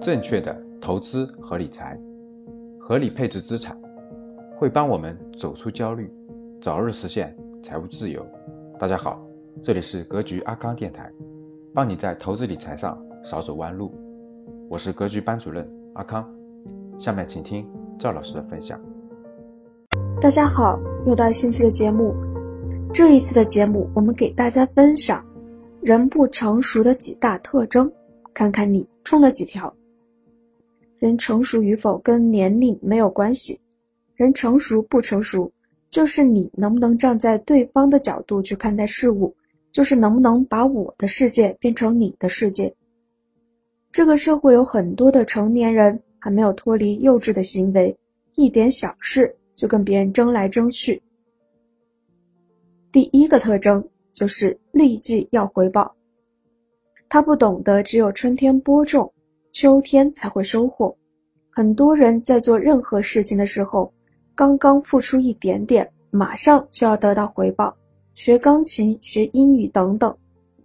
正确的投资和理财，合理配置资产，会帮我们走出焦虑，早日实现财务自由。大家好，这里是格局阿康电台，帮你在投资理财上少走弯路。我是格局班主任阿康，下面请听赵老师的分享。大家好，又到新期的节目。这一次的节目，我们给大家分享人不成熟的几大特征，看看你中了几条。人成熟与否跟年龄没有关系，人成熟不成熟，就是你能不能站在对方的角度去看待事物，就是能不能把我的世界变成你的世界。这个社会有很多的成年人还没有脱离幼稚的行为，一点小事就跟别人争来争去。第一个特征就是立即要回报，他不懂得只有春天播种。秋天才会收获。很多人在做任何事情的时候，刚刚付出一点点，马上就要得到回报。学钢琴、学英语等等，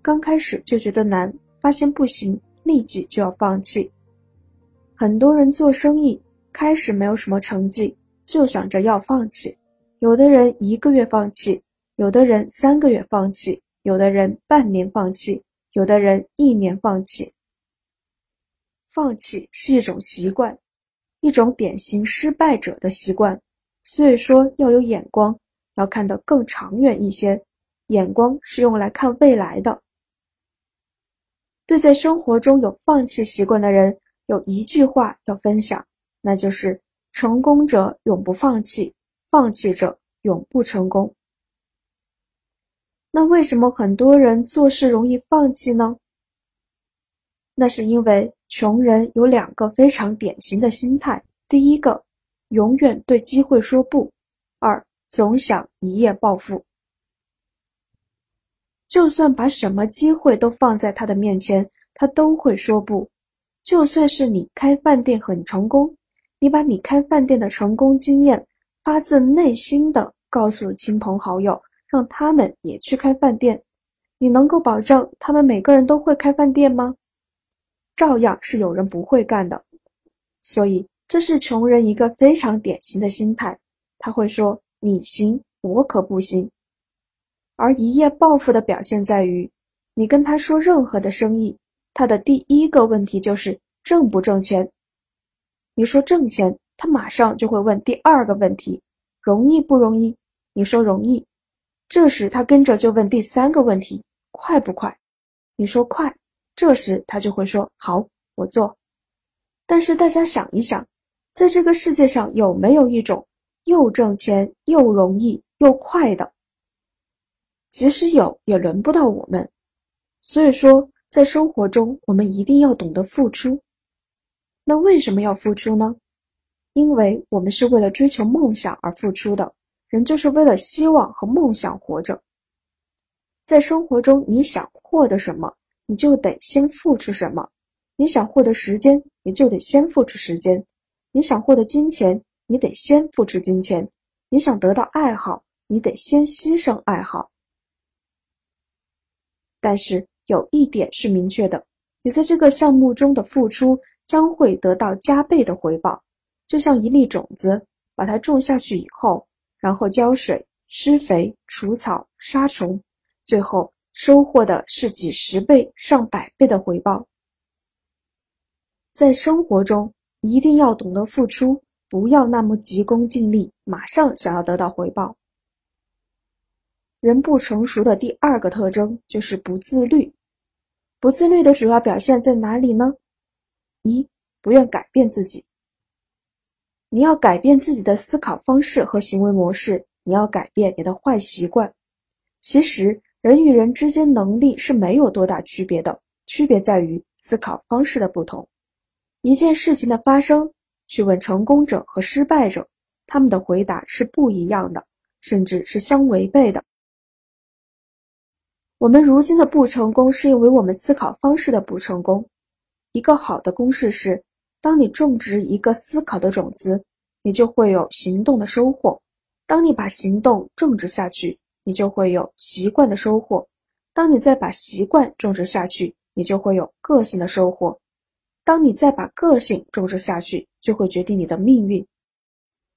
刚开始就觉得难，发现不行，立即就要放弃。很多人做生意，开始没有什么成绩，就想着要放弃。有的人一个月放弃，有的人三个月放弃，有的人半年放弃，有的人一年放弃。放弃是一种习惯，一种典型失败者的习惯。所以说要有眼光，要看得更长远一些。眼光是用来看未来的。对在生活中有放弃习惯的人，有一句话要分享，那就是“成功者永不放弃，放弃者永不成功”。那为什么很多人做事容易放弃呢？那是因为。穷人有两个非常典型的心态：第一个，永远对机会说不；二，总想一夜暴富。就算把什么机会都放在他的面前，他都会说不。就算是你开饭店很成功，你把你开饭店的成功经验发自内心的告诉亲朋好友，让他们也去开饭店，你能够保证他们每个人都会开饭店吗？照样是有人不会干的，所以这是穷人一个非常典型的心态。他会说：“你行，我可不行。”而一夜暴富的表现在于，你跟他说任何的生意，他的第一个问题就是挣不挣钱。你说挣钱，他马上就会问第二个问题：容易不容易？你说容易，这时他跟着就问第三个问题：快不快？你说快。这时他就会说：“好，我做。”但是大家想一想，在这个世界上有没有一种又挣钱又容易又快的？即使有，也轮不到我们。所以说，在生活中，我们一定要懂得付出。那为什么要付出呢？因为我们是为了追求梦想而付出的。人就是为了希望和梦想活着。在生活中，你想获得什么？你就得先付出什么？你想获得时间，你就得先付出时间；你想获得金钱，你得先付出金钱；你想得到爱好，你得先牺牲爱好。但是有一点是明确的：你在这个项目中的付出将会得到加倍的回报。就像一粒种子，把它种下去以后，然后浇水、施肥、除草、杀虫，最后。收获的是几十倍、上百倍的回报。在生活中，一定要懂得付出，不要那么急功近利，马上想要得到回报。人不成熟的第二个特征就是不自律。不自律的主要表现在哪里呢？一、不愿改变自己。你要改变自己的思考方式和行为模式，你要改变你的坏习惯。其实。人与人之间能力是没有多大区别的，区别在于思考方式的不同。一件事情的发生，去问成功者和失败者，他们的回答是不一样的，甚至是相违背的。我们如今的不成功，是因为我们思考方式的不成功。一个好的公式是：当你种植一个思考的种子，你就会有行动的收获；当你把行动种植下去。你就会有习惯的收获，当你再把习惯种植下去，你就会有个性的收获。当你再把个性种植下去，就会决定你的命运。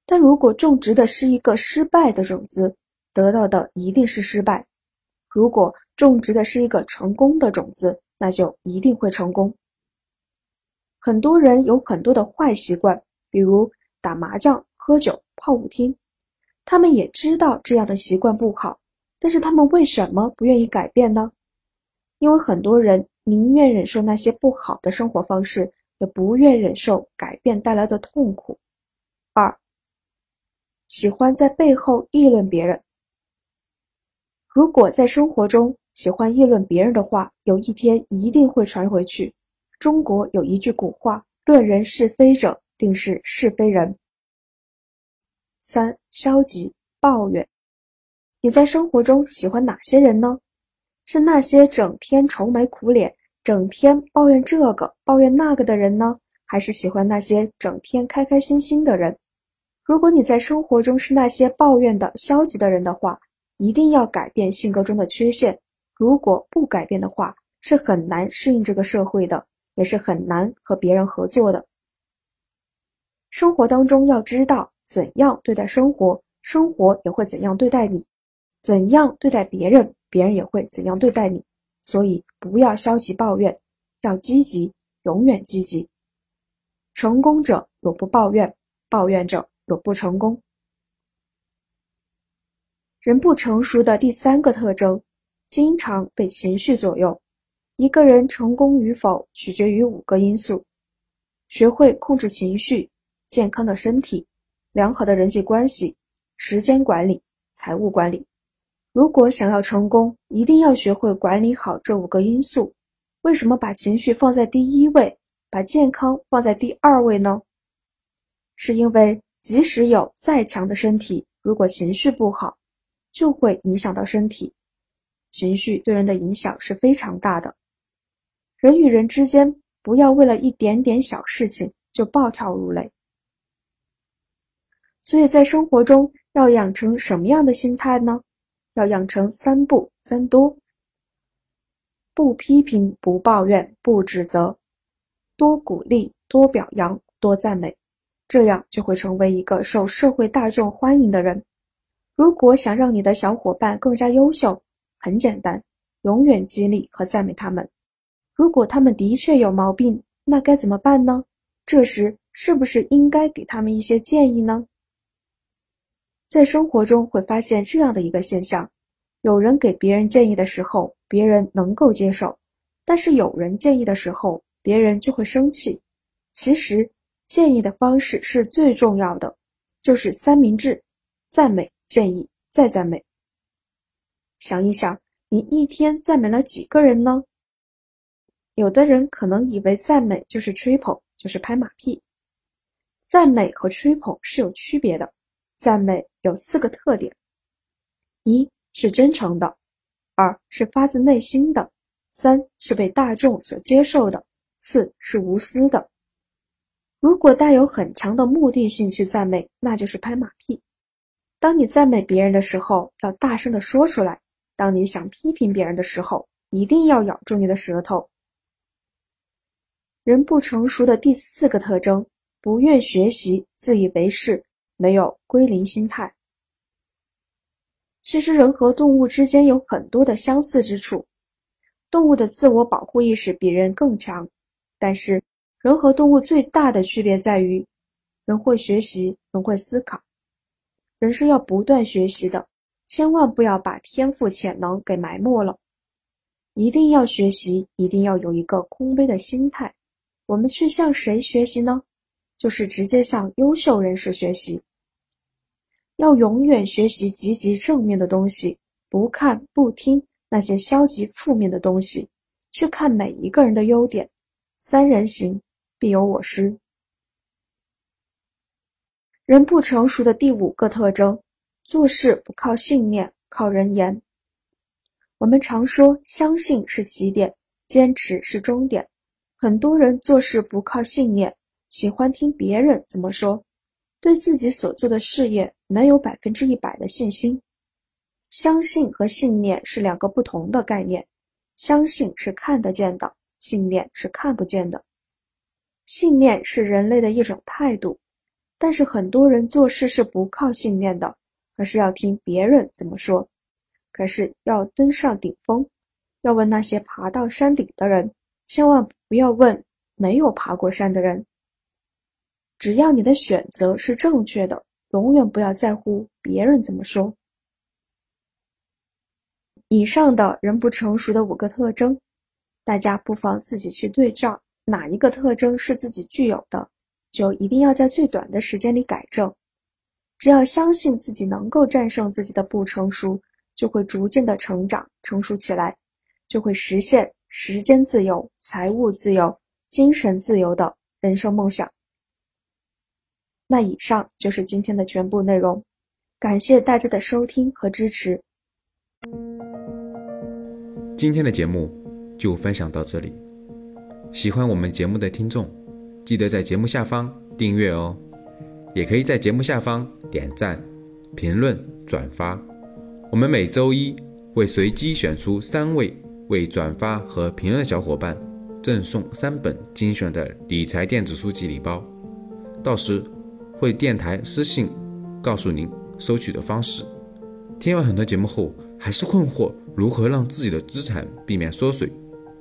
但如果种植的是一个失败的种子，得到的一定是失败；如果种植的是一个成功的种子，那就一定会成功。很多人有很多的坏习惯，比如打麻将、喝酒、泡舞厅，他们也知道这样的习惯不好，但是他们为什么不愿意改变呢？因为很多人宁愿忍受那些不好的生活方式，也不愿忍受改变带来的痛苦。二，喜欢在背后议论别人。如果在生活中喜欢议论别人的话，有一天一定会传回去。中国有一句古话：“论人是非者，定是是非人。”三、消极抱怨。你在生活中喜欢哪些人呢？是那些整天愁眉苦脸、整天抱怨这个抱怨那个的人呢，还是喜欢那些整天开开心心的人？如果你在生活中是那些抱怨的消极的人的话，一定要改变性格中的缺陷。如果不改变的话，是很难适应这个社会的，也是很难和别人合作的。生活当中要知道怎样对待生活，生活也会怎样对待你；怎样对待别人。别人也会怎样对待你，所以不要消极抱怨，要积极，永远积极。成功者永不抱怨，抱怨者永不成功。人不成熟的第三个特征，经常被情绪左右。一个人成功与否取决于五个因素：学会控制情绪、健康的身体、良好的人际关系、时间管理、财务管理。如果想要成功，一定要学会管理好这五个因素。为什么把情绪放在第一位，把健康放在第二位呢？是因为即使有再强的身体，如果情绪不好，就会影响到身体。情绪对人的影响是非常大的。人与人之间，不要为了一点点小事情就暴跳如雷。所以在生活中要养成什么样的心态呢？要养成三不三多：不批评、不抱怨、不指责；多鼓励、多表扬、多赞美，这样就会成为一个受社会大众欢迎的人。如果想让你的小伙伴更加优秀，很简单，永远激励和赞美他们。如果他们的确有毛病，那该怎么办呢？这时是不是应该给他们一些建议呢？在生活中会发现这样的一个现象：有人给别人建议的时候，别人能够接受；但是有人建议的时候，别人就会生气。其实，建议的方式是最重要的，就是三明治：赞美、建议、再赞美。想一想，你一天赞美了几个人呢？有的人可能以为赞美就是吹捧，就是拍马屁。赞美和吹捧是有区别的。赞美有四个特点：一是真诚的，二是发自内心的，三是被大众所接受的，四是无私的。如果带有很强的目的性去赞美，那就是拍马屁。当你赞美别人的时候，要大声的说出来；当你想批评别人的时候，一定要咬住你的舌头。人不成熟的第四个特征：不愿学习，自以为是。没有归零心态。其实人和动物之间有很多的相似之处，动物的自我保护意识比人更强，但是人和动物最大的区别在于，人会学习，人会思考，人是要不断学习的，千万不要把天赋潜能给埋没了，一定要学习，一定要有一个空杯的心态。我们去向谁学习呢？就是直接向优秀人士学习。要永远学习积极正面的东西，不看不听那些消极负面的东西，去看每一个人的优点。三人行，必有我师。人不成熟的第五个特征，做事不靠信念，靠人言。我们常说，相信是起点，坚持是终点。很多人做事不靠信念，喜欢听别人怎么说。对自己所做的事业没有百分之一百的信心，相信和信念是两个不同的概念，相信是看得见的，信念是看不见的。信念是人类的一种态度，但是很多人做事是不靠信念的，而是要听别人怎么说。可是要登上顶峰，要问那些爬到山顶的人，千万不要问没有爬过山的人。只要你的选择是正确的，永远不要在乎别人怎么说。以上的人不成熟的五个特征，大家不妨自己去对照，哪一个特征是自己具有的，就一定要在最短的时间里改正。只要相信自己能够战胜自己的不成熟，就会逐渐的成长成熟起来，就会实现时间自由、财务自由、精神自由的人生梦想。那以上就是今天的全部内容，感谢大家的收听和支持。今天的节目就分享到这里。喜欢我们节目的听众，记得在节目下方订阅哦，也可以在节目下方点赞、评论、转发。我们每周一会随机选出三位为转发和评论的小伙伴，赠送三本精选的理财电子书籍礼包。到时会电台私信告诉您收取的方式。听完很多节目后，还是困惑如何让自己的资产避免缩水，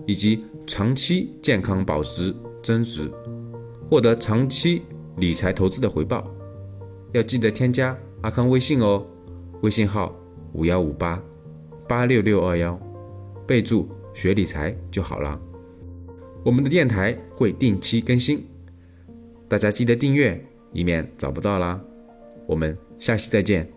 以及长期健康保值增值，获得长期理财投资的回报？要记得添加阿康微信哦，微信号五幺五八八六六二幺，备注学理财就好了。我们的电台会定期更新，大家记得订阅，以免找不到啦。我们下期再见。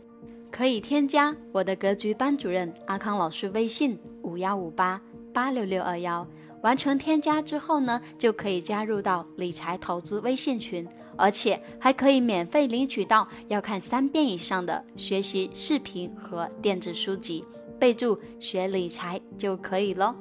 可以添加我的格局班主任阿康老师微信五幺五八八六六二幺，完成添加之后呢，就可以加入到理财投资微信群，而且还可以免费领取到要看三遍以上的学习视频和电子书籍，备注学理财就可以喽。